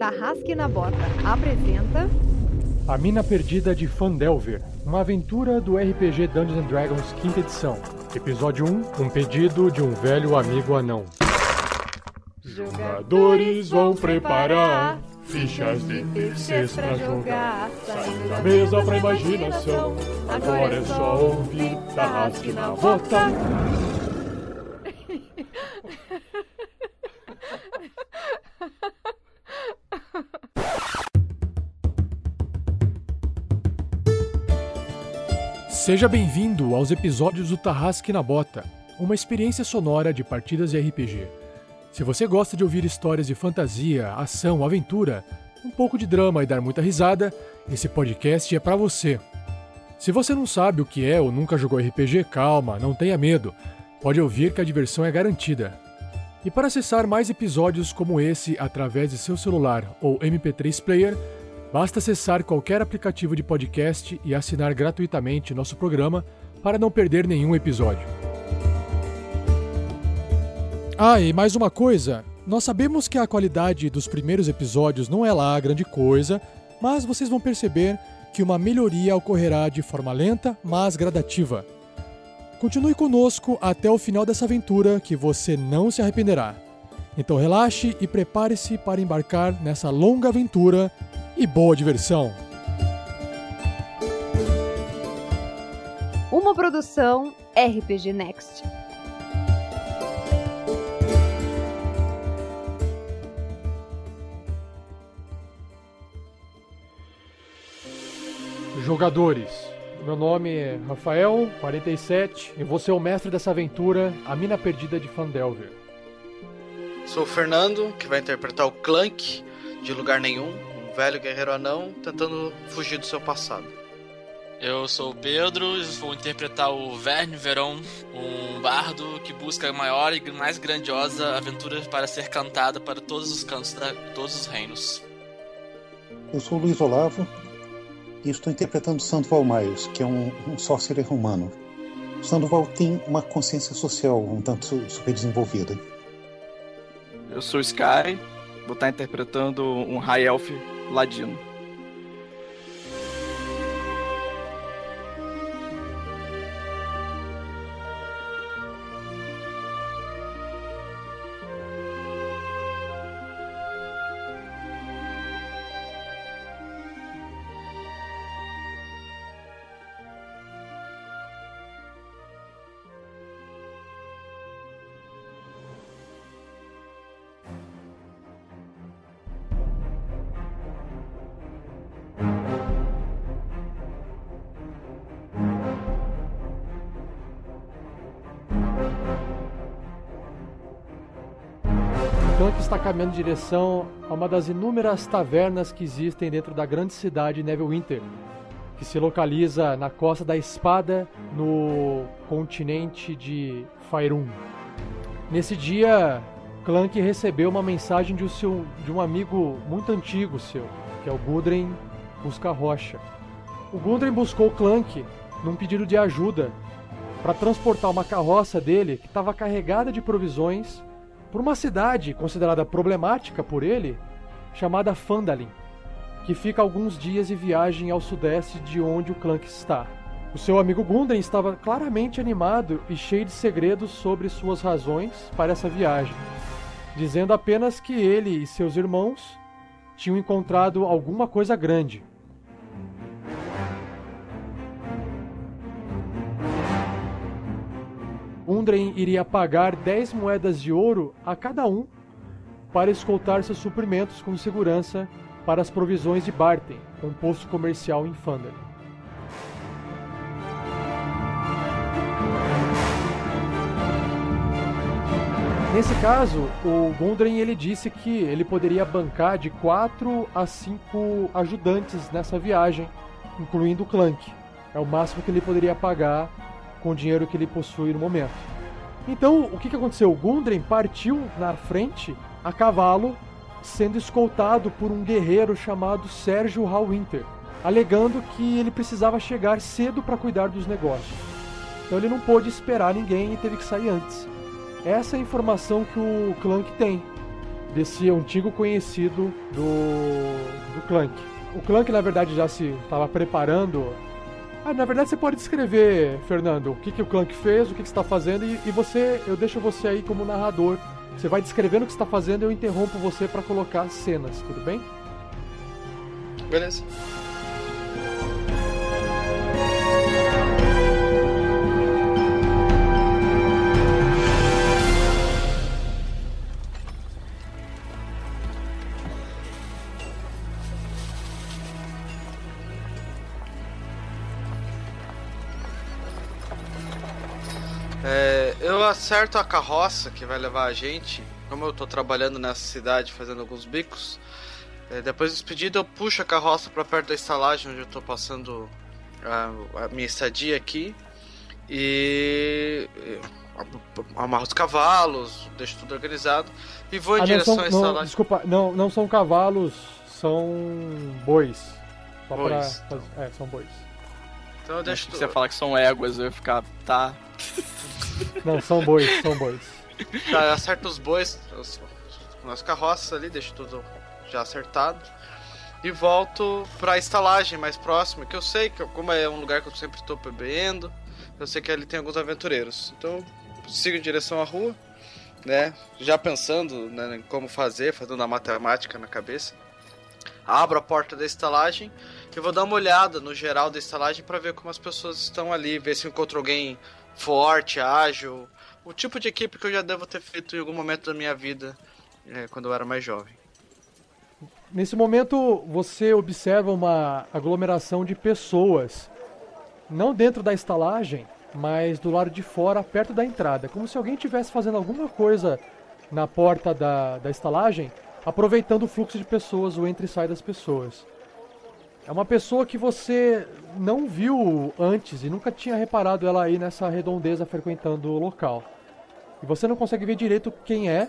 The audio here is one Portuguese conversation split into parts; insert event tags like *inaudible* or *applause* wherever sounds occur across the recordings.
Tarrasque na Bota apresenta A Mina Perdida de Fandelver, uma aventura do RPG Dungeons Dragons quinta edição. Episódio 1, um pedido de um velho amigo anão. Jogadores vão preparar fichas de terceiros pra jogar. Saindo da mesa pra imaginação. Agora é só ouvir Tarrasque na Bota. Seja bem-vindo aos episódios do Tarrasque na Bota, uma experiência sonora de partidas de RPG. Se você gosta de ouvir histórias de fantasia, ação, aventura, um pouco de drama e dar muita risada, esse podcast é para você. Se você não sabe o que é ou nunca jogou RPG, calma, não tenha medo. Pode ouvir que a diversão é garantida. E para acessar mais episódios como esse através de seu celular ou MP3 player, basta acessar qualquer aplicativo de podcast e assinar gratuitamente nosso programa para não perder nenhum episódio. Ah, e mais uma coisa: nós sabemos que a qualidade dos primeiros episódios não é lá grande coisa, mas vocês vão perceber que uma melhoria ocorrerá de forma lenta, mas gradativa. Continue conosco até o final dessa aventura que você não se arrependerá. Então relaxe e prepare-se para embarcar nessa longa aventura e boa diversão! uma produção RPG Next. Jogadores, meu nome é Rafael, 47, e vou ser o mestre dessa aventura, A Mina Perdida de Fandelver. Sou o Fernando, que vai interpretar o Clank, de lugar nenhum, um velho guerreiro anão tentando fugir do seu passado. Eu sou o Pedro e vou interpretar o Verne Veron, um bardo que busca a maior e mais grandiosa aventura para ser cantada para todos os cantos de todos os reinos. Eu sou o Luiz Olavo e estou interpretando Sandoval Myers, que é um, um sorcerer romano. Sandoval tem uma consciência social um tanto super desenvolvida. Eu sou o Sky, vou estar interpretando um High Elf legend. Caminhando em direção a uma das inúmeras tavernas que existem dentro da grande cidade Neverwinter, que se localiza na Costa da Espada, no continente de Faerun. Nesse dia, Clank recebeu uma mensagem de um, seu, de um amigo muito antigo seu, que é o Gudren Busca Rocha. O Gudren buscou Clank num pedido de ajuda para transportar uma carroça dele que estava carregada de provisões por uma cidade considerada problemática por ele, chamada Fandalin, que fica alguns dias de viagem ao sudeste de onde o Clank está. O seu amigo Gundren estava claramente animado e cheio de segredos sobre suas razões para essa viagem, dizendo apenas que ele e seus irmãos tinham encontrado alguma coisa grande. Gundren iria pagar 10 moedas de ouro a cada um para escoltar seus suprimentos com segurança para as provisões de Barten, um posto comercial em Fandel. Nesse caso, o Gundren ele disse que ele poderia bancar de 4 a 5 ajudantes nessa viagem, incluindo o Clank. É o máximo que ele poderia pagar com o dinheiro que ele possui no momento. Então, o que, aconteceu? O Gundren partiu na frente a cavalo, sendo escoltado por um guerreiro chamado Sérgio Hallwinter, alegando que ele precisava chegar cedo para cuidar dos negócios. Então ele não pôde esperar ninguém e teve que sair antes. Essa é a informação que o Clank tem. desse antigo conhecido do, do Clank. O Clank, na verdade, já se estava preparando. Ah, na verdade, você pode descrever, Fernando, o que, que o Clank fez, o que, que você está fazendo, e, e você, eu deixo você aí como narrador. Você vai descrevendo o que está fazendo e eu interrompo você para colocar cenas, tudo bem? Beleza. Eu acerto a carroça que vai levar a gente. Como eu tô trabalhando nessa cidade fazendo alguns bicos, é, depois do despedido eu puxo a carroça para perto da estalagem onde eu tô passando a, a minha estadia aqui. E amarro os cavalos, deixo tudo organizado e vou em Ah, não direção são, à não, estalagem. desculpa, não, não são cavalos, são bois. Só pra Bois, fazer- É, são bois. Então eu deixo Se você falar que são éguas, eu ia ficar. Tá. Não, são bois, são bois. Tá, eu acerto os bois os, nas carroças ali, deixo tudo já acertado. E volto pra estalagem mais próxima, que eu sei que, como é um lugar que eu sempre tô bebendo, eu sei que ali tem alguns aventureiros. Então, sigo em direção à rua, né? Já pensando né, em como fazer, fazendo a matemática na cabeça. Abro a porta da estalagem e vou dar uma olhada no geral da estalagem para ver como as pessoas estão ali, ver se eu encontro alguém forte, ágil, o tipo de equipe que eu já devo ter feito em algum momento da minha vida é, quando eu era mais jovem. Nesse momento, você observa uma aglomeração de pessoas, não dentro da estalagem, mas do lado de fora, perto da entrada, como se alguém estivesse fazendo alguma coisa na porta da, da estalagem, aproveitando o fluxo de pessoas, o entra e sai das pessoas. É uma pessoa que você não viu antes e nunca tinha reparado ela aí nessa redondeza frequentando o local. E você não consegue ver direito quem é,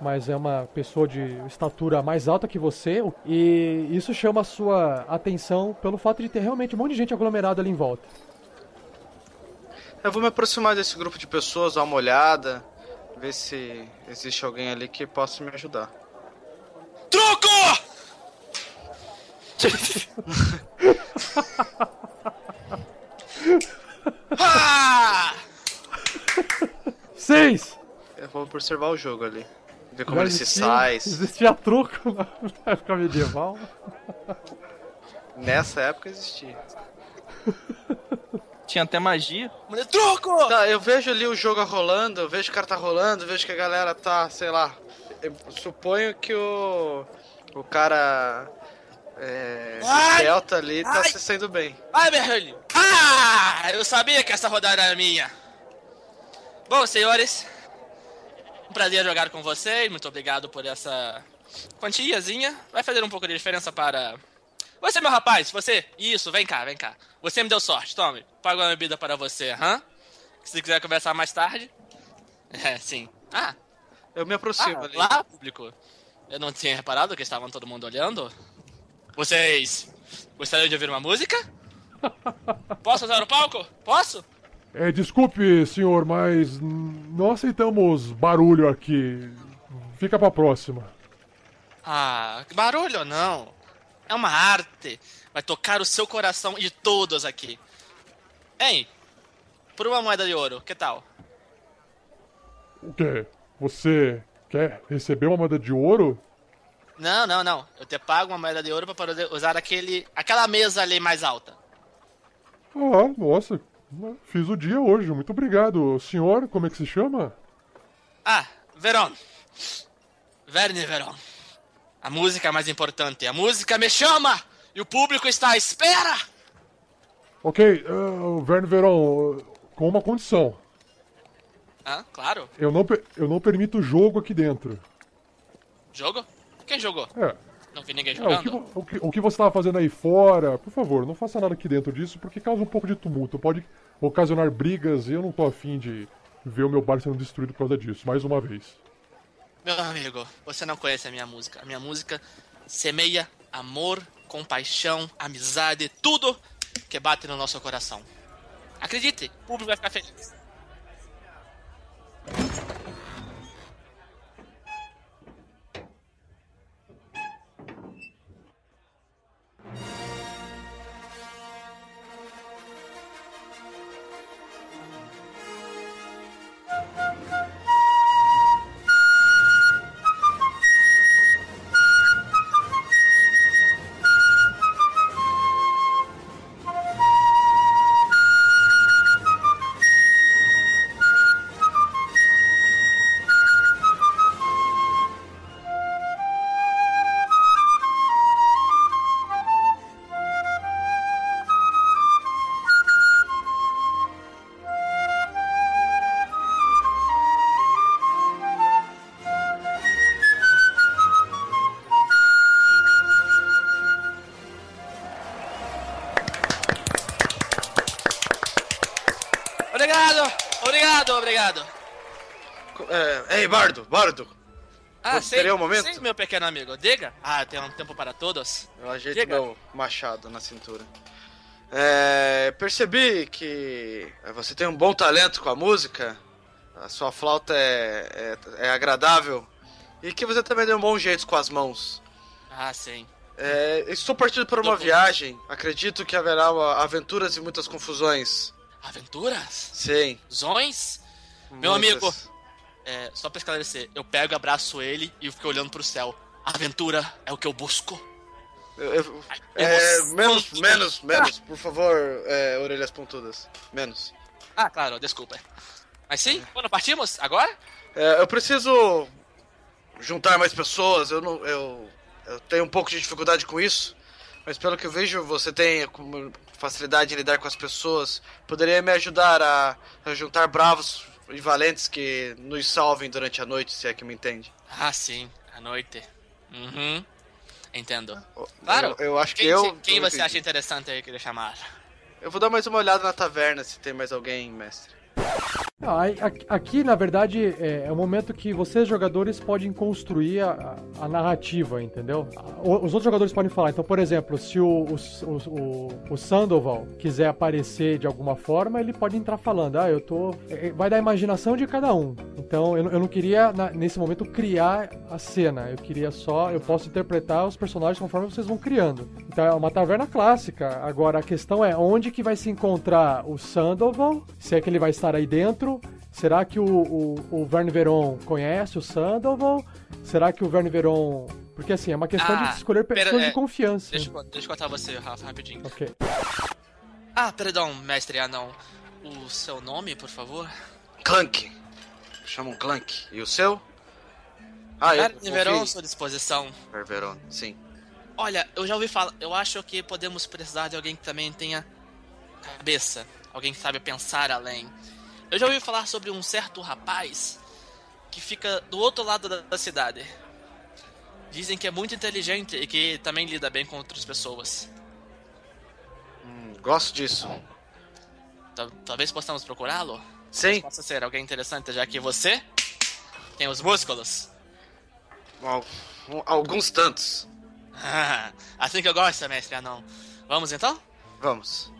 mas é uma pessoa de estatura mais alta que você, e isso chama a sua atenção pelo fato de ter realmente um monte de gente aglomerada ali em volta. Eu vou me aproximar desse grupo de pessoas, dar uma olhada, ver se existe alguém ali que possa me ajudar. Ah! *laughs* Seis! Eu vou observar o jogo ali. Ver como Já ele se existia- sai. Existia truco *laughs* na época medieval. Nessa época existia. Tinha até magia. Mulher, Truco! Tá, eu vejo ali o jogo rolando, eu vejo que o cara tá rolando, eu vejo que a galera tá, sei lá. Eu suponho que o. O cara. É. Ai! Delta ali tá Ai! se saindo bem. Ai, Berrelli! Ah! Eu sabia que essa rodada era minha. Bom, senhores. Um prazer jogar com vocês. Muito obrigado por essa quantiazinha. Vai fazer um pouco de diferença para... Você, meu rapaz, você. Isso, vem cá, vem cá. Você me deu sorte, tome. Pago uma bebida para você, hã? Se quiser conversar mais tarde. É, sim. Ah, Eu me aproximo ah ali. lá, público. Eu não tinha reparado que estavam todo mundo olhando. Vocês gostariam de ouvir uma música? *laughs* Posso usar o palco? Posso? É, desculpe, senhor, mas não aceitamos barulho aqui. Fica pra próxima. Ah, barulho não. É uma arte. Vai tocar o seu coração e de todos aqui. Hein? Por uma moeda de ouro, que tal? O quê? Você quer receber uma moeda de ouro? Não, não, não. Eu te pago uma moeda de ouro para poder usar aquele, aquela mesa ali mais alta. Ah, nossa. Fiz o dia hoje, muito obrigado. Senhor, como é que se chama? Ah, Veron. Verne Veron. A música é mais importante. A música me chama! E o público está à espera! Ok, uh, Verne Veron, com uma condição. Ah, claro. Eu não, eu não permito jogo aqui dentro. Jogo? Quem jogou? É, Não vi ninguém é, o, que, jogando. o, que, o que você estava fazendo aí fora, por favor, não faça nada aqui dentro disso, porque causa um pouco de tumulto. Pode ocasionar brigas e eu não tô afim de ver o meu bar sendo destruído por causa disso, mais uma vez. Meu amigo, você não conhece a minha música. A minha música semeia amor, compaixão, amizade, tudo que bate no nosso coração. Acredite, o público vai ficar feliz. Ei, Bardo, Bardo. Ah, Você sim, um momento? sim, meu pequeno amigo. Diga. Ah, tem um tempo para todos. Eu ajeito Diga. meu machado na cintura. É, percebi que você tem um bom talento com a música. A sua flauta é, é, é agradável. E que você também tem um bom jeito com as mãos. Ah, sim. É, estou partindo para uma Tô- viagem. Acredito que haverá aventuras e muitas confusões. Aventuras? Sim. Zões? Meu muitas. É, só pra esclarecer, eu pego, abraço ele e fico olhando pro céu. Aventura é o que eu busco. Eu- eu- é, menos, menos, menos, por favor, é, orelhas pontudas. Menos. Ah, claro, desculpa. Mas sim, quando partimos? Agora? É, eu preciso juntar mais pessoas. Eu não, eu, eu tenho um pouco de dificuldade com isso, mas pelo que eu vejo, você tem facilidade em lidar com as pessoas. Poderia me ajudar a, a juntar bravos valentes que nos salvem durante a noite, se é que me entende. Ah, sim, à noite. Uhum. Entendo. Claro. Eu, eu acho que Quem, eu. quem você acha interessante aí querer chamar? Eu vou dar mais uma olhada na taverna se tem mais alguém, mestre. Aqui, na verdade, é, é o momento que vocês, jogadores, podem construir a, a narrativa, entendeu? Os outros jogadores podem falar. Então, por exemplo, se o, o, o, o- Sandoval quiser aparecer de alguma forma, ele pode entrar falando. Ah, eu tô. é, Vai da imaginação de cada um. Então, eu, não- eu não queria, nesse momento, criar a cena. Eu queria só. Eu posso interpretar os personagens conforme vocês vão criando. Então, é uma taverna clássica. Agora, a questão é onde que vai se encontrar o Sandoval? Se é que ele vai estar aí dentro? Será que o, o, o Verne Veron conhece o Sandoval? Será que o Verne Veron. Porque assim, é uma questão Ah, de escolher pera, pessoas é, de confiança. Deixa, eu- deixa eu cortar você, Rafa, rapidinho. Ok. Ah, perdão, mestre anão. O seu nome, por favor? Clank. Chamam Clank. E o seu? Ah, eu. Verne confio. sua disposição. Ververon, sim. Olha, eu já ouvi falar. Eu acho que podemos precisar de alguém que também tenha cabeça. Alguém que sabe pensar além. Eu já ouvi falar sobre um certo rapaz que fica do outro lado da, da cidade. Dizem que é muito inteligente e que também lida bem com outras pessoas. Hum, gosto disso. Tal- Talvez possamos procurá-lo? Sim, Possa ser alguém interessante, já que você tem os músculos. al- alguns tantos. *laughs* assim que eu gosto, mestre anão. Vamos então? Vamos.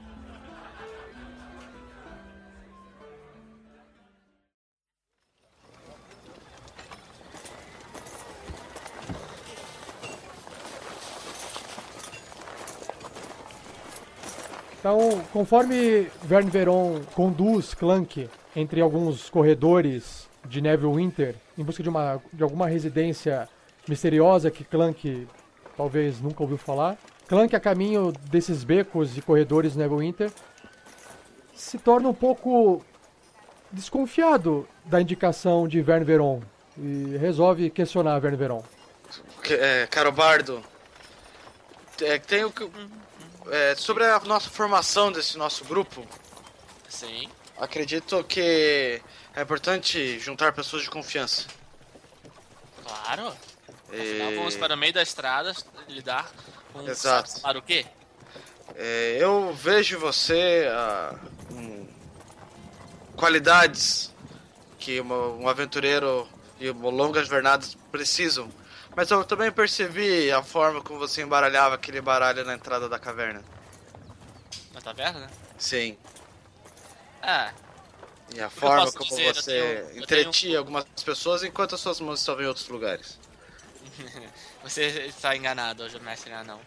Então, conforme Verne Veron conduz Clank entre alguns corredores de Neverwinter em busca de, uma, de alguma residência misteriosa que Clank talvez nunca ouviu falar, Clank a caminho desses becos e corredores de Neverwinter se torna um pouco desconfiado da indicação de Verne Veron e resolve questionar Verne Veron. É, caro Bardo, é, tenho. É, sobre a nossa formação desse nosso grupo, Sim. acredito que é importante juntar pessoas de confiança. Claro. E- Afinal, vamos para o meio da estrada lidar com Exato. Para o quê? É, eu vejo você ah, um, qualidades que uma- um aventureiro e uma longas jornadas precisam. Mas eu também percebi a forma como você embaralhava aquele baralho na entrada da caverna. Na taverna? Sim. Ah, E a forma como dizer? Eu você tenho- eu entretia algumas pessoas enquanto as suas mãos estavam em outros lugares. *laughs* você está enganado, mestre anão.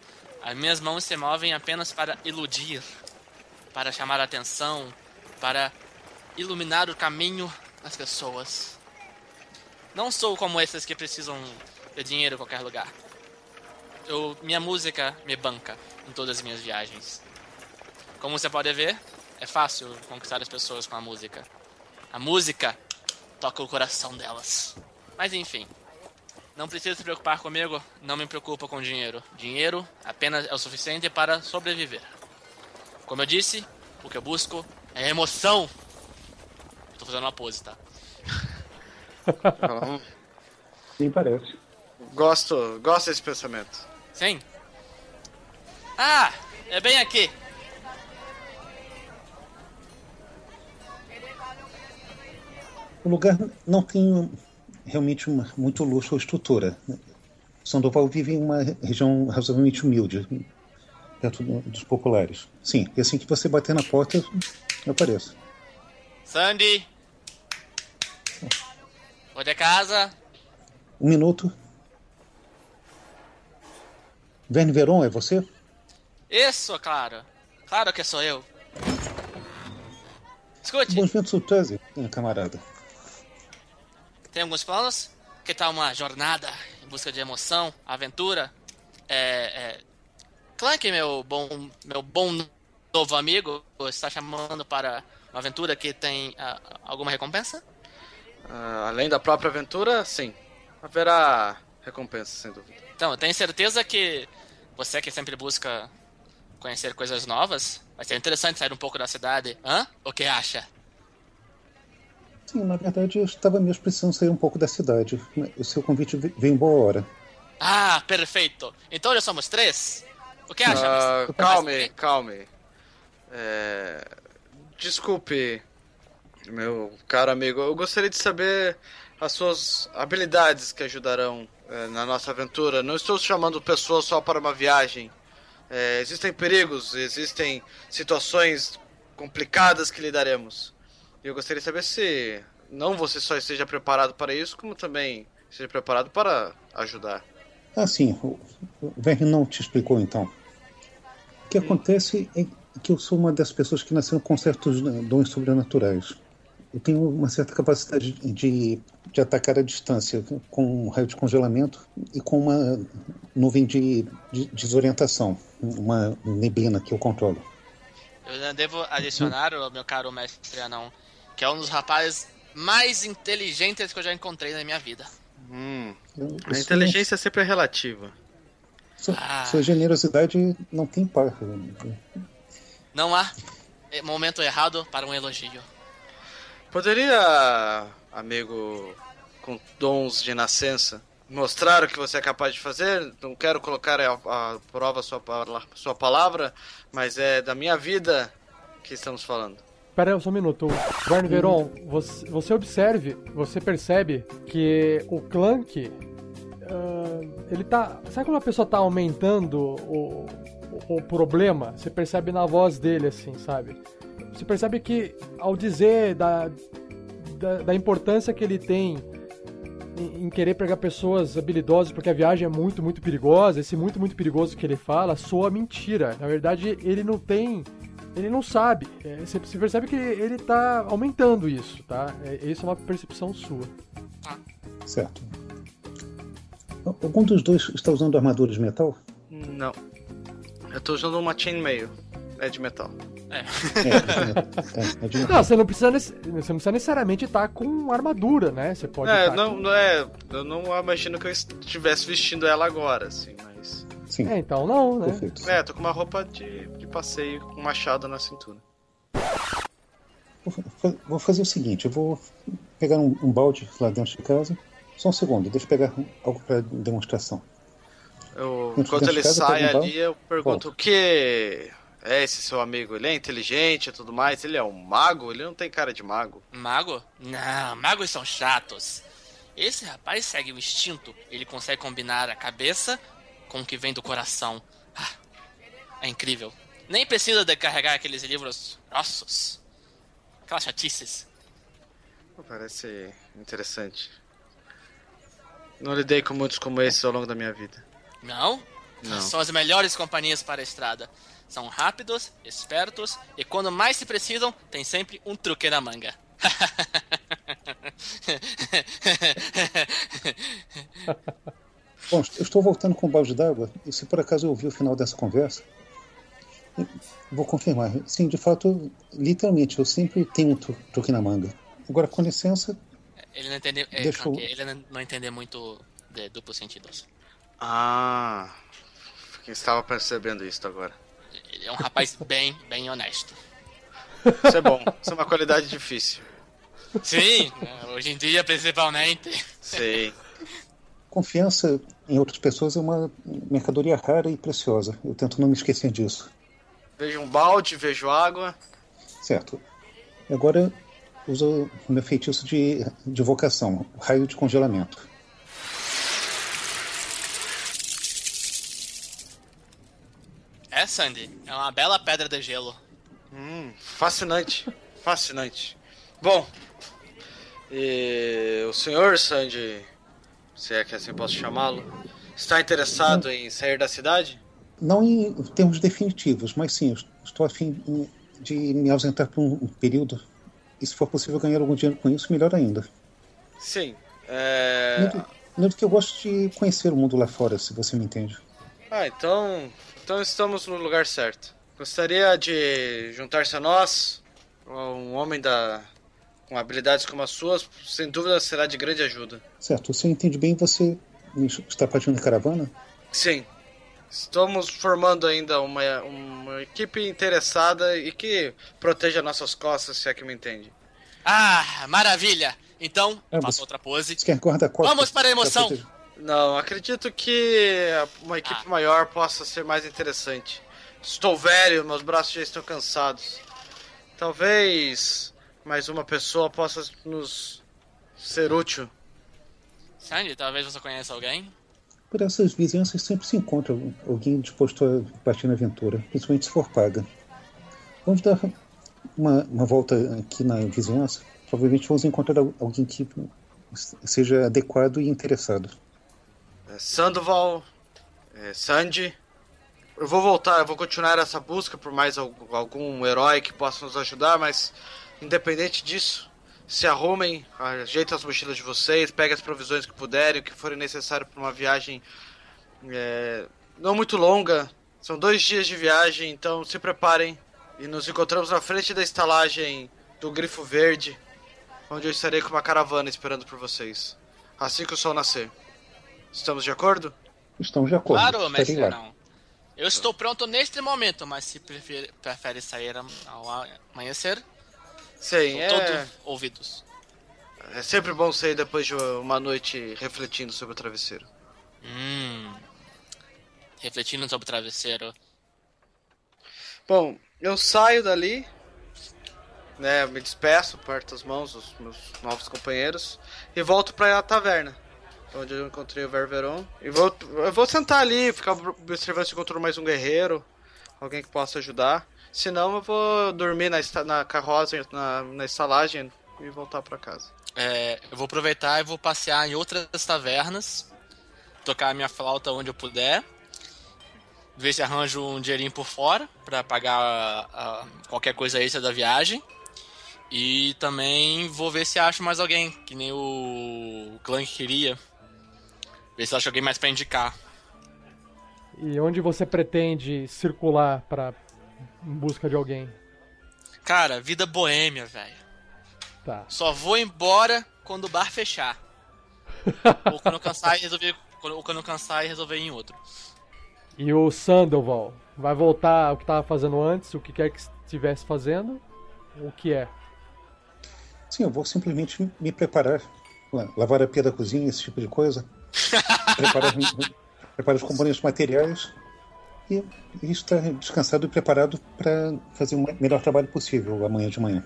As minhas mãos se movem apenas para iludir, para chamar a atenção, para iluminar o caminho das pessoas. Não sou como esses que precisam de dinheiro em qualquer lugar. Eu, minha música me banca em todas as minhas viagens. Como você pode ver, é fácil conquistar as pessoas com a música. A música toca o coração delas. Mas enfim, não precisa se preocupar comigo, não me preocupa com dinheiro. Dinheiro apenas é o suficiente para sobreviver. Como eu disse, o que eu busco é emoção. Eu tô fazendo uma pose, tá? *laughs* Sim, parece. Gosto, gosto desse pensamento. Sim. Ah, é bem aqui. O lugar não tem realmente uma, muito luxo ou estrutura. Sandoval vive em uma região razoavelmente humilde, perto do- dos populares. Sim, e assim que você bater na porta, eu apareço. Sandy! Vou de casa. Um minuto. Verne Veron, é você? Isso, claro. Claro que sou eu. Escute, Bons ventos surpresa, camarada. tem alguns planos? Que tal uma jornada em busca de emoção, aventura? É, é... Clank, meu bom, meu bom novo amigo, está chamando para uma aventura que tem ah, alguma recompensa? Ah, além da própria aventura, sim. Haverá recompensa, sem dúvida. Então, eu tenho certeza que você que sempre busca conhecer coisas novas, vai ser interessante sair um pouco da cidade. Hã? O que acha? Sim, na verdade eu estava mesmo precisando sair um pouco da cidade. O seu convite ve- veio em boa hora. Ah, perfeito. Então já somos três? O que acha? Mas- calme, calme. É, Desculpe, meu caro amigo. Eu gostaria de saber as suas habilidades que ajudarão na nossa aventura. Não estou chamando pessoas só para uma viagem. Eh, existem perigos, existem situações complicadas que lidaremos. E eu gostaria de saber se não você só esteja preparado para isso, como também esteja preparado para ajudar. Ah, sim, o Verne não te explicou então. O que acontece é que eu sou uma das pessoas que nasceram com certos dons sobrenaturais. Eu tenho uma certa capacidade de, de atacar à distância, com um raio de congelamento e com uma nuvem de, de desorientação, uma neblina que eu controlo. Eu devo adicionar o meu caro mestre anão, que é um dos rapazes mais inteligentes que eu já encontrei na minha vida. Hum, a inteligência sempre é relativa. sua, Ah. sua generosidade não tem par. Não há momento errado para um elogio. Poderia, amigo com dons de nascença, mostrar o que você é capaz de fazer? Não quero colocar a, prova sua, sua palavra, mas é da minha vida que estamos falando. Pera só um minuto. Verne Veron, você, você observe, você percebe que o Clank. ah, ele tá. Sabe quando a pessoa tá aumentando o, o, o problema? Você percebe na voz dele, assim, sabe? Você percebe que ao dizer da, da, da importância que ele tem em, em querer pegar pessoas habilidosas, porque a viagem é muito, muito perigosa, esse muito, muito perigoso que ele fala soa mentira. Na verdade, ele não tem. Ele não sabe. É, Você percebe que ele tá aumentando isso, tá? É, Isso é uma percepção sua. Certo. Algum dos dois está usando armadura de metal? Não. Eu tô usando uma chainmail. É de metal. É, é, *laughs* é. Não, você não precisa, você não precisa necessariamente estar com armadura, né? Você pode. É, tá não, não é. Eu não imagino que eu estivesse vestindo ela agora, assim, mas. Sim, É, então não, né? perfeito. É, tô com uma roupa de, de passeio com um machado na cintura. Vou, fa- vou fazer o seguinte, eu vou pegar um, um balde lá dentro de casa. Só um segundo, deixa eu pegar algo para demonstração. Eu, enquanto ele de casa, sai perguntar? ali, eu pergunto o que é esse seu amigo? Ele é inteligente e tudo mais? Ele é um mago? Ele não tem cara de mago. Mago? Não, magos são chatos. Esse rapaz segue o instinto. Ele consegue combinar a cabeça com o que vem do coração. Ah, é incrível. Nem precisa de carregar aqueles livros grossos. Aquelas chatices. Parece interessante. Não lidei com muitos como esse ao longo da minha vida. Não? Não. São as melhores companhias para a estrada. São rápidos, espertos e quando mais se precisam, tem sempre um truque na manga. *laughs* Bom, eu estou voltando com o balde d'água e se por acaso eu ouvi o final dessa conversa, vou confirmar. Sim, de fato, literalmente, eu sempre tenho um tru- truque na manga. Agora, com licença, Ele não entende, é, Deixa eu- Kanki, ele não- não entende muito de duplos sentidos. Ah, quem estava percebendo isso agora. Ele é um rapaz *laughs* bem, bem honesto. Isso é bom. Isso é uma qualidade difícil. Sim, hoje em dia principalmente. Sei. confiança em outras pessoas é uma mercadoria rara e preciosa. Eu tento não me esquecer disso. Vejo um balde, vejo água. Certo. Agora, uso o meu feitiço de, de vocação, raio de congelamento. É, Sandy, é uma bela pedra de gelo. Hum, fascinante. Fascinante. Bom, e o senhor Sandy, se é que assim posso chamá-lo, está interessado em sair da cidade? Não em termos definitivos, mas sim, estou a fim de me ausentar por um período. E se for possível ganhar algum dinheiro com isso, melhor ainda. Sim. É... Muito, muito que eu gosto de conhecer o mundo lá fora, se você me entende. Ah, então, então estamos no lugar certo. Gostaria de juntar-se a nós, um homem da com habilidades como as suas, sem dúvida será de grande ajuda. Certo, você entende bem, você está partindo de caravana? Sim. Estamos formando ainda uma, uma equipe interessada e que proteja nossas costas, se é que me entende. Ah, maravilha! Então, É, faça outra pose. Você quer guarda-costas? Vamos para a emoção! Não, acredito que uma equipe Ah. maior possa ser mais interessante. Estou velho, meus braços já estão cansados. Talvez mais uma pessoa possa nos ser útil. Sandy, talvez você conheça alguém? Por essas vizinhanças sempre se encontra alguém disposto a partir na aventura, principalmente se for paga. Vamos dar uma, uma volta aqui na vizinhança. Provavelmente vamos encontrar al- alguém que seja adequado e interessado. É, Sandoval, é, Sandy. Eu vou voltar, eu vou continuar essa busca por mais al- algum herói que possa nos ajudar, mas independente disso, se arrumem, ajeitem as mochilas de vocês, peguem as provisões que puderem, o que forem necessário para uma viagem é, não muito longa. São dois dias de viagem, então se preparem e nos encontramos na frente da estalagem do Grifo Verde, onde eu estarei com uma caravana esperando por vocês. Assim que o sol nascer. Estamos de acordo? Estamos de acordo. Claro, mestre lá. não. Eu estou pronto neste momento, mas se prefere, prefere sair ao amanhecer, Sim, estou é, todo ouvidos. é sempre bom sair depois de uma noite refletindo sobre o travesseiro. Hum. Refletindo sobre o travesseiro. Bom, eu saio dali, né, me despeço, aperto as mãos dos meus novos companheiros e volto pra taverna, onde eu encontrei o Ververon. E vou, eu vou sentar ali, ficar observando se encontro mais um guerreiro, alguém que possa ajudar. Senão eu vou dormir na, na carroça, na, na estalagem e voltar pra casa. É, eu vou aproveitar e vou passear em outras tavernas, tocar a minha flauta onde eu puder, ver se arranjo um dinheirinho por fora pra pagar a- a- qualquer coisa extra da viagem. E também vou ver se acho mais alguém, que nem o Clank queria. Ver se acho alguém mais pra indicar. E onde você pretende circular para em busca de alguém? Cara, vida boêmia, velho. Tá. Só vou embora quando o bar fechar. *laughs* ou quando eu cansar e resolver. Ou quando eu cansar e resolver ir em outro. E o Sandoval vai voltar ao que estava fazendo antes, o que quer que estivesse fazendo? O que é? Sim, eu vou simplesmente me preparar. la- Lavar a pia da cozinha, esse tipo de coisa. Preparar os componentes materiais. E, e estar descansado e preparado para fazer o melhor trabalho possível amanhã de manhã.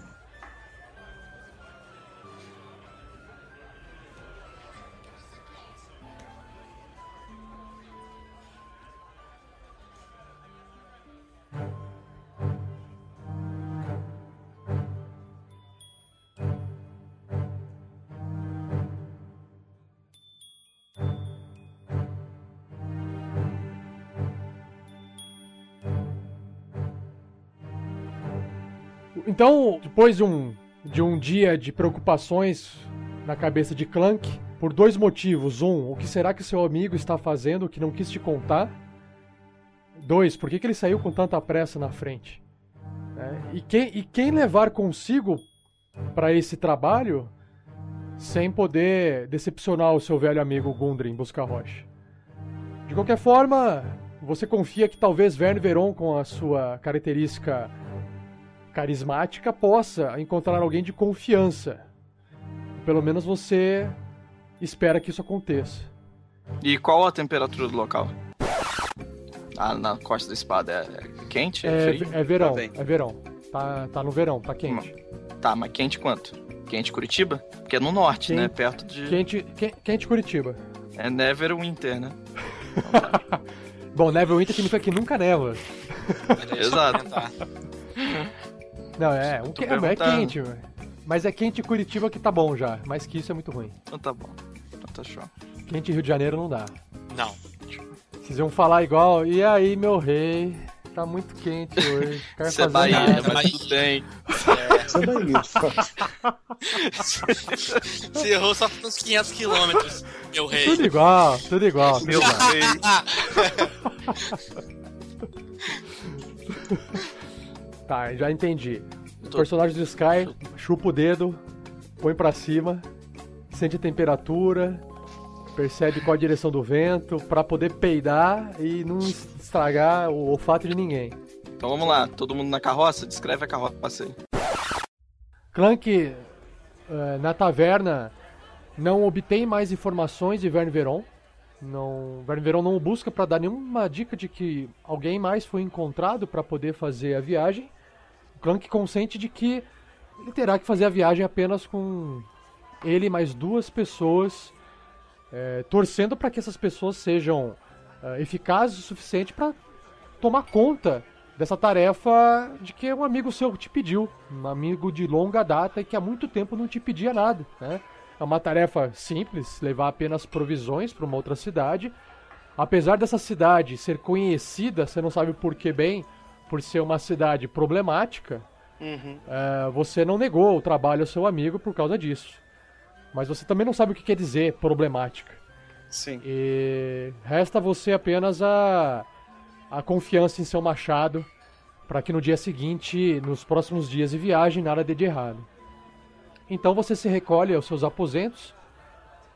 Então, depois de um, de um dia de preocupações na cabeça de Clank, por dois motivos. Um, o que será que seu amigo está fazendo que não quis te contar? Dois, por que, que ele saiu com tanta pressa na frente? né? e, quem, e quem levar consigo para esse trabalho sem poder decepcionar o seu velho amigo Gundren Busca-Rocha? De qualquer forma, você confia que talvez Verne Veron, com a sua característica carismática possa encontrar alguém de confiança. Pelo menos você espera que isso aconteça. E qual a temperatura do local? Ah, na costa da espada é quente? É, É, frio? é verão, Tá é verão. Tá, tá no verão, tá quente. Tá, mas quente quanto? Quente Curitiba? Que é no norte, Quente- né? Perto de. Quente, que- quente Curitiba. É Neverwinter, né? *laughs* Bom, Neverwinter significa que nunca neva. Exato. Não, é, um que- é, é quente, velho. mas é quente Curitiba que tá bom já. Mais que isso é muito ruim. Então tá bom. Então tá show. Quente Rio de Janeiro não dá. Não. Vocês iam falar igual, e aí, meu rei? Tá muito quente hoje. *laughs* Quero Isso é Bahia, nada." mas tudo bem. Isso é Bahia. Você errou só uns 500 quilômetros, meu rei. Tudo igual, tudo igual. Meu rei. *laughs* *laughs* Tá, já entendi. O Tô- personagem do Sky chupa o dedo, põe pra cima, sente a temperatura, percebe qual a direção do vento pra poder peidar e não estragar o olfato de ninguém. Então vamos lá, todo mundo na carroça? Descreve a carroça aí. Clank, eh, na taverna, não obtém mais informações de Verne Veron. Não, Verne Veron não o busca para dar nenhuma dica de que alguém mais foi encontrado para poder fazer a viagem. Clank consente de que ele terá que fazer a viagem apenas com ele e mais duas pessoas, eh, torcendo para que essas pessoas sejam eh, eficazes o suficiente para tomar conta dessa tarefa de que um amigo seu te pediu, um amigo de longa data e que há muito tempo não te pedia nada, né? É uma tarefa simples, levar apenas provisões para uma outra cidade. Apesar dessa cidade ser conhecida, você não sabe por que bem, por ser uma cidade problemática, Uhum. é, você não negou o trabalho ao seu amigo por causa disso. Mas você também não sabe o que quer dizer problemática. Sim. E resta você apenas a, a confiança em seu machado para que no dia seguinte, nos próximos dias de viagem, nada dê de errado. Então você se recolhe aos seus aposentos,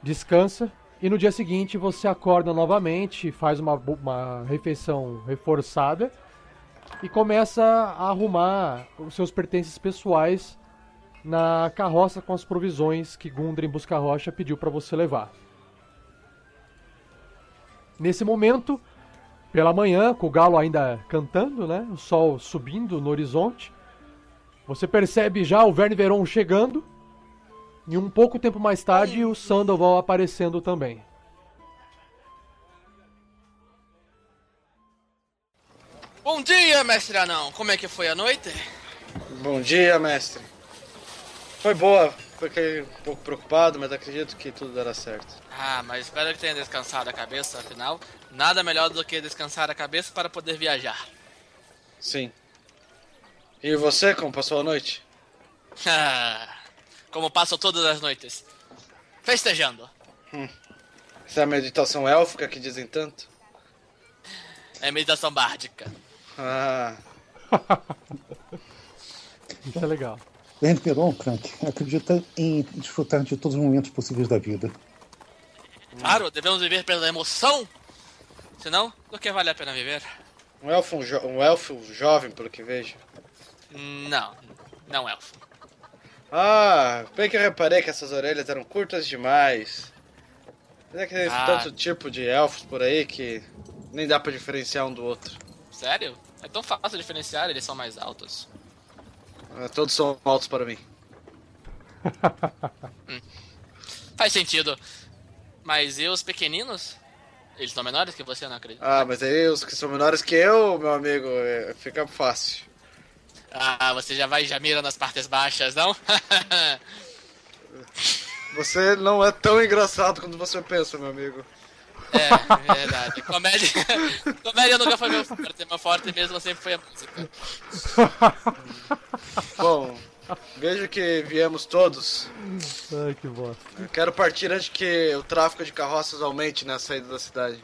descansa e no dia seguinte você acorda novamente, faz uma, uma refeição reforçada e começa a arrumar os seus pertences pessoais na carroça com as provisões que Gundren Busca Rocha pediu para você levar. Nesse momento, pela manhã, com o galo ainda cantando, né? O sol subindo no horizonte, você percebe já o Verne Veron chegando e um pouco tempo mais tarde o Sandoval aparecendo também. Bom dia, mestre anão. Como é que foi a noite? Bom dia, mestre. Foi boa. Fiquei um pouco preocupado, mas acredito que tudo dará certo. Ah, mas espero que tenha descansado a cabeça, afinal, nada melhor do que descansar a cabeça para poder viajar. Sim. E você, como passou a noite? *laughs* Ah, Como passo todas as noites. Festejando. Essa é a meditação élfica que dizem tanto? É meditação bárdica. Ah, Isso é legal. Verne Peron, Crank, acredita em desfrutar de todos os momentos possíveis da vida. Claro, devemos viver pela emoção. Senão, do que vale a pena viver? um elfo, jo um elfo jovem, pelo que vejo. Não, não elfo. Ah, bem que eu reparei que essas orelhas eram curtas demais. É que tem Ah. tanto tipo de elfos por aí que nem dá pra diferenciar um do outro. Sério? É tão fácil diferenciar, eles são mais altos. Ah, Todos são altos para mim. *laughs* Faz sentido. Mas e os pequeninos? Eles são menores que você, não acredito. Ah, mas aí os que são menores que eu, meu amigo, é, fica fácil. Ah, você já vai e já mira nas partes baixas, não? *laughs* Você não é tão engraçado quanto você pensa, meu amigo. É, verdade. Comédia, *laughs* comédia nunca foi meu forte. Meu forte mesmo sempre foi a música. Bom, vejo que viemos todos. Ai, que bosta. Eu quero partir antes que o tráfego de carroças aumente na saída da cidade.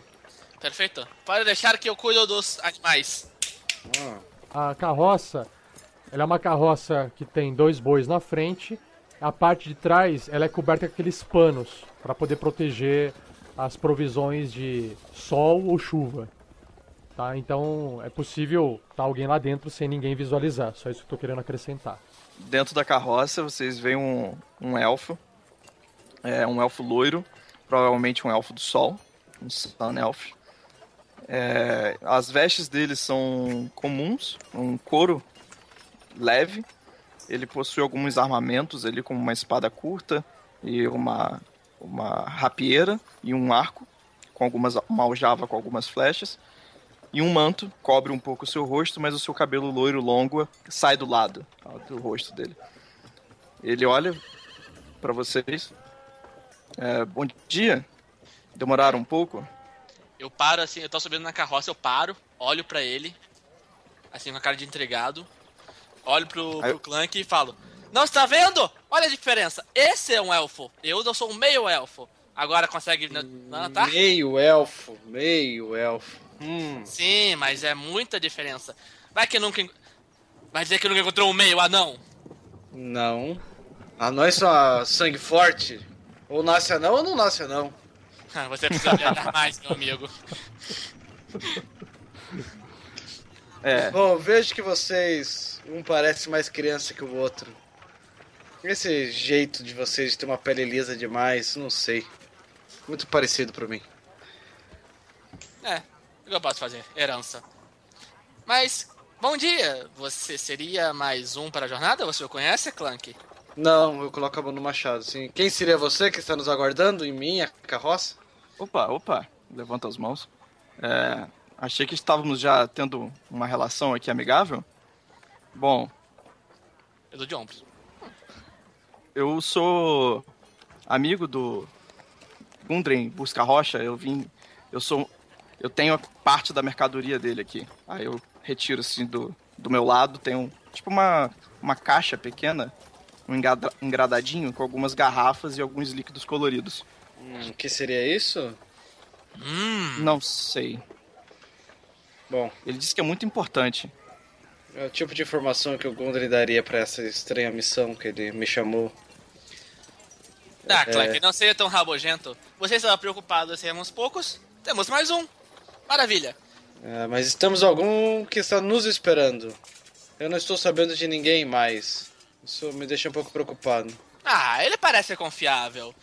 Perfeito. Pode deixar que eu cuido dos animais. Ah, A carroça, ela é uma carroça que tem dois bois na frente. A parte de trás, ela é coberta com aqueles panos para poder proteger as provisões de sol ou chuva. Tá? Então é possível estar alguém lá dentro sem ninguém visualizar. Só isso que eu tô querendo acrescentar. Dentro da carroça vocês veem um, um elfo. É um elfo loiro, provavelmente um elfo do sol, um Sun Elf. É, as vestes dele são comuns, um couro leve. ele possui alguns armamentos ali, como uma espada curta e uma, uma rapieira e um arco, com algumas, uma aljava com algumas flechas. E um manto cobre um pouco o seu rosto, mas o seu cabelo loiro longo sai do lado do rosto dele. Ele olha para vocês. É, bom dia. Demoraram um pouco? Eu paro assim, eu tô subindo na carroça, eu paro, olho pra ele, assim, com a cara de entregado. Olho pro, Aí pro Clank e falo: Não está vendo? Olha a diferença. Esse é um elfo. Eu não sou um meio elfo. Agora consegue. Não, tá? Meio elfo, meio elfo. Hum. Sim, mas é muita diferença. Vai que nunca. Vai dizer que nunca encontrou um meio anão? Não. Anões são a sangue forte. Ou nasce anão ou não nasce anão. Ah, Você precisa viajar *laughs* mais, meu amigo. É, Bom, vejo que vocês. Um parece mais criança que o outro. Esse jeito de vocês de ter uma pele lisa demais, não sei. Muito parecido pra mim. É, o que eu posso fazer? Herança. Mas, bom dia! Você seria mais um para a jornada? Você o conhece, Clank? Não, eu coloco a mão no machado, assim. Quem seria você que está nos aguardando em minha carroça? Opa, opa, levanta as mãos. É, achei que estávamos já tendo uma relação aqui amigável. Bom, Eu dou de ombros. Eu sou amigo do Gundren Busca Rocha. Eu vim, eu sou, eu tenho parte da mercadoria dele aqui. Aí eu retiro assim do, do meu lado, tem um tipo uma uma caixa pequena, um engrada- engradadinho com algumas garrafas e alguns líquidos coloridos. Hum, que seria isso? Hum, Não sei. Bom, Ele disse que é muito importante. É o tipo de informação que o Gundry daria pra essa estranha missão que ele me chamou. Ah, Clank, não seja tão rabugento. Você estava preocupado em sermos poucos? Temos mais um. Maravilha. É, mas estamos algum que está nos esperando. Eu não estou sabendo de ninguém mais. Isso me deixa um pouco preocupado. Ah, ele parece confiável.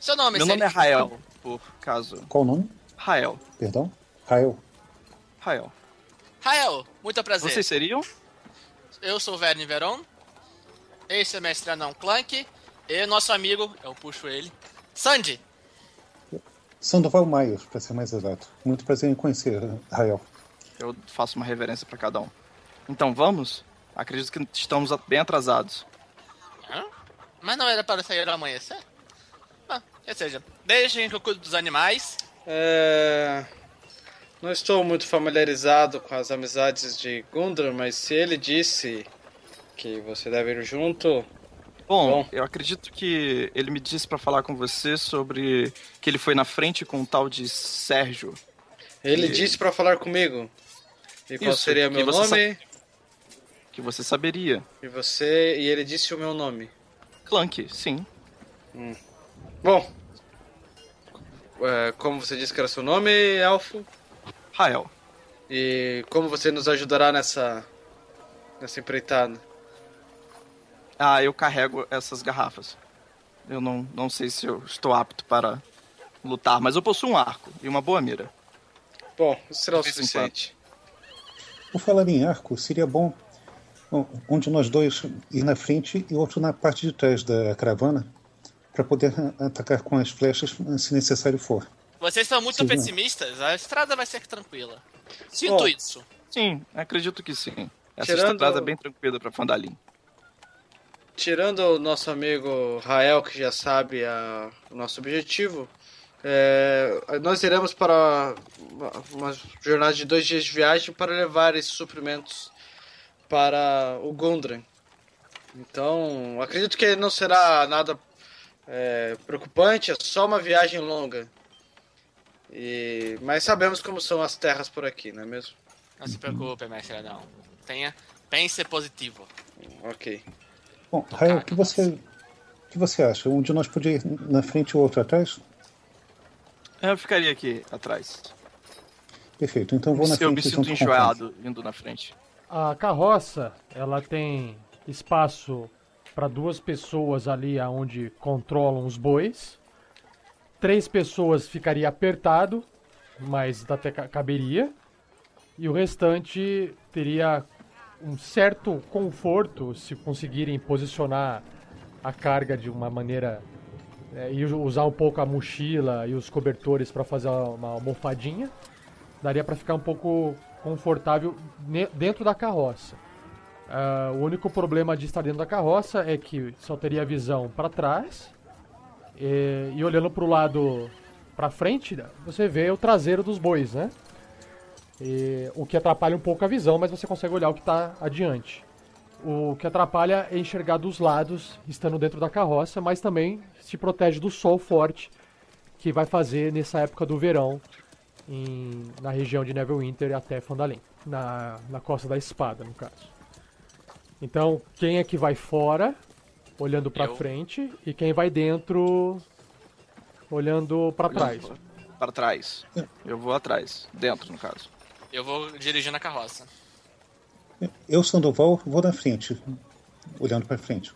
Seu nome Meu seria... nome é Rael, por caso. Qual o nome? Rael. Perdão? Rael. Rael. Rael, muito prazer. Vocês seriam? Eu sou o Verne Veron. Esse é o mestre anão Clank. E nosso amigo, eu puxo ele, Sandy. Sandoval Maier, para ser mais exato. Muito prazer em conhecer, Rael. Eu faço uma reverência pra cada um. Então vamos? Acredito que estamos bem atrasados. Hã? Mas não era para sair ao amanhecer? Ah, ou seja, deixem que eu cuido dos animais. É... Não estou muito familiarizado com as amizades de Gundra, mas se ele disse que você deve ir junto, Bom, Bom. eu acredito que ele me disse pra falar com você sobre que ele foi na frente com um tal de Sérgio. ele E- disse pra falar comigo. E qual Isso, seria que meu nome? Que você saberia. E você e ele disse o meu nome. Clank, sim. Bom, é, como você disse que era seu nome, Elfo, Rael. e como você nos ajudará nessa nessa empreitada? Ah, eu carrego essas garrafas. Eu não, não sei se eu estou apto para lutar, mas eu possuo um arco e uma boa mira. Bom, isso será o suficiente. Por falar em arco, seria bom um um de nós dois ir na frente e outro na parte de trás da caravana para poder atacar com as flechas se necessário for. Vocês são muito Sim. pessimistas, a estrada vai ser tranquila. Sinto Bom. isso. Sim, acredito que sim. Essa Tirando- estrada é bem tranquila para Fandalim. Tirando o nosso amigo Rael, que já sabe a- o nosso objetivo, é, nós iremos para uma, uma jornada de dois dias de viagem para levar esses suprimentos para o Gundren. Então, acredito que não será nada é, preocupante, é só uma viagem longa. E, mas sabemos como são as terras por aqui, não é mesmo? Não se preocupe, mestre anão. Tenha, pense positivo. Ok. Bom, Rael, o que você, o que você acha? Um de nós podia ir na frente e o outro atrás? Eu ficaria aqui atrás. Perfeito, então vou na eu me frente sinto enjoado indo na frente. A carroça, ela tem espaço para duas pessoas ali aonde controlam os bois. Três pessoas ficaria apertado, mas até ca- caberia. E o restante teria um certo conforto se conseguirem posicionar a carga de uma maneira é, e usar um pouco a mochila e os cobertores para fazer uma almofadinha, daria para ficar um pouco confortável dentro da carroça. Uh, o único problema de estar dentro da carroça é que só teria visão para trás e, e olhando para o lado para frente, você vê o traseiro dos bois, né? E, o que atrapalha um pouco a visão, mas você consegue olhar o que está adiante. O que atrapalha é enxergar dos lados, estando dentro da carroça, mas também se protege do sol forte que vai fazer nessa época do verão em, na região de Neverwinter até Fandalin, na, na costa da espada, no caso. Então, quem é que vai fora, olhando para frente, e quem vai dentro, olhando para trás? Para trás. Eu vou atrás, dentro, no caso. Eu vou dirigindo a carroça. Eu, Sandoval, vou na frente, olhando para frente.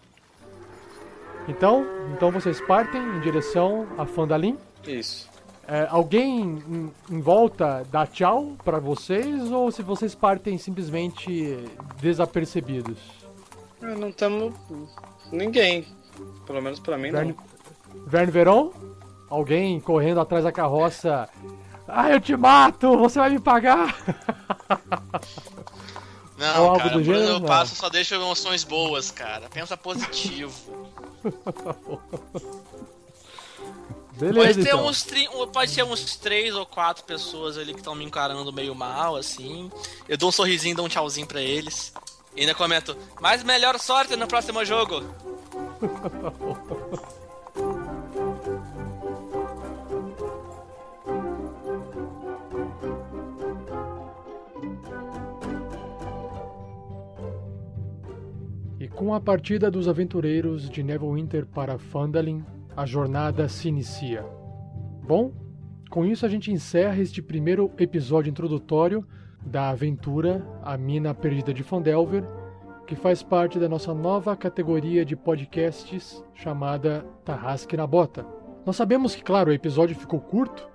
Então, então vocês partem em direção a Fandalin? Isso. É, alguém em, em, volta dá tchau para vocês ou se vocês partem simplesmente desapercebidos? É, não temos ninguém, pelo menos para mim Verne, não. Verne Veron? Alguém correndo atrás da carroça? Ah, eu te mato, você vai me pagar. *laughs* Não, Ou cara, do gênero, eu passo só deixa emoções boas, cara. Pensa positivo. *laughs* Beleza, pode, ter então. uns tri... pode ter uns três ou quatro pessoas ali que estão me encarando meio mal, assim. Eu dou um sorrisinho, dou um tchauzinho pra eles. E ainda comento, mas melhor sorte no próximo jogo. Com a partida dos aventureiros de Neverwinter para Phandalin, a jornada se inicia. Bom, com isso a gente encerra este primeiro episódio introdutório da aventura A Mina Perdida de Fandelver, que faz parte da nossa nova categoria de podcasts chamada Tarrasque na Bota. Nós sabemos que, claro, o episódio ficou curto,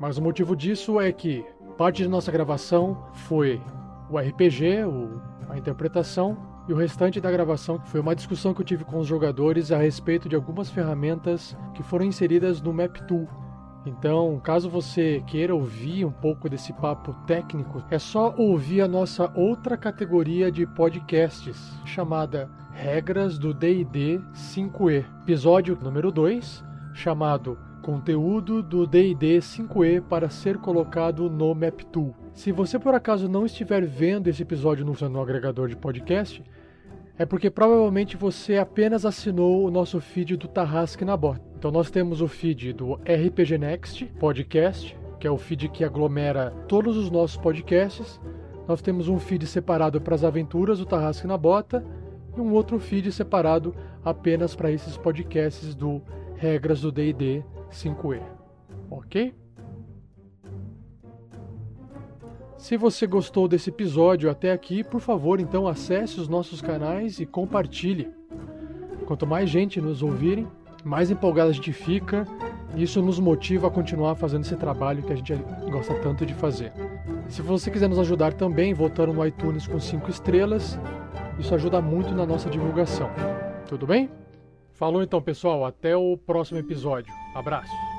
mas o motivo disso é que parte da nossa gravação foi o RPG, o, a interpretação, e o restante da gravação foi uma discussão que eu tive com os jogadores a respeito de algumas ferramentas que foram inseridas no Map Tool. Então, caso você queira ouvir um pouco desse papo técnico, é só ouvir a nossa outra categoria de podcasts, chamada Regras do DD 5E, episódio número 2, chamado Conteúdo do DD 5E para ser colocado no Map Tool. Se você por acaso não estiver vendo esse episódio no seu agregador de podcast, é porque provavelmente você apenas assinou o nosso feed do Tarrasque na Bota. Então nós temos o feed do RPG Next Podcast, que é o feed que aglomera todos os nossos podcasts. Nós temos um feed separado para as aventuras do Tarrasque na Bota e um outro feed separado apenas para esses podcasts do Regras do D&D 5e. OK? Se você gostou desse episódio até aqui, por favor, então acesse os nossos canais e compartilhe. Quanto mais gente nos ouvirem, mais empolgado a gente fica e isso nos motiva a continuar fazendo esse trabalho que a gente gosta tanto de fazer. Se você quiser nos ajudar também, votando no iTunes com 5 estrelas, isso ajuda muito na nossa divulgação. Tudo bem? Falou então, pessoal. Até o próximo episódio. Abraço.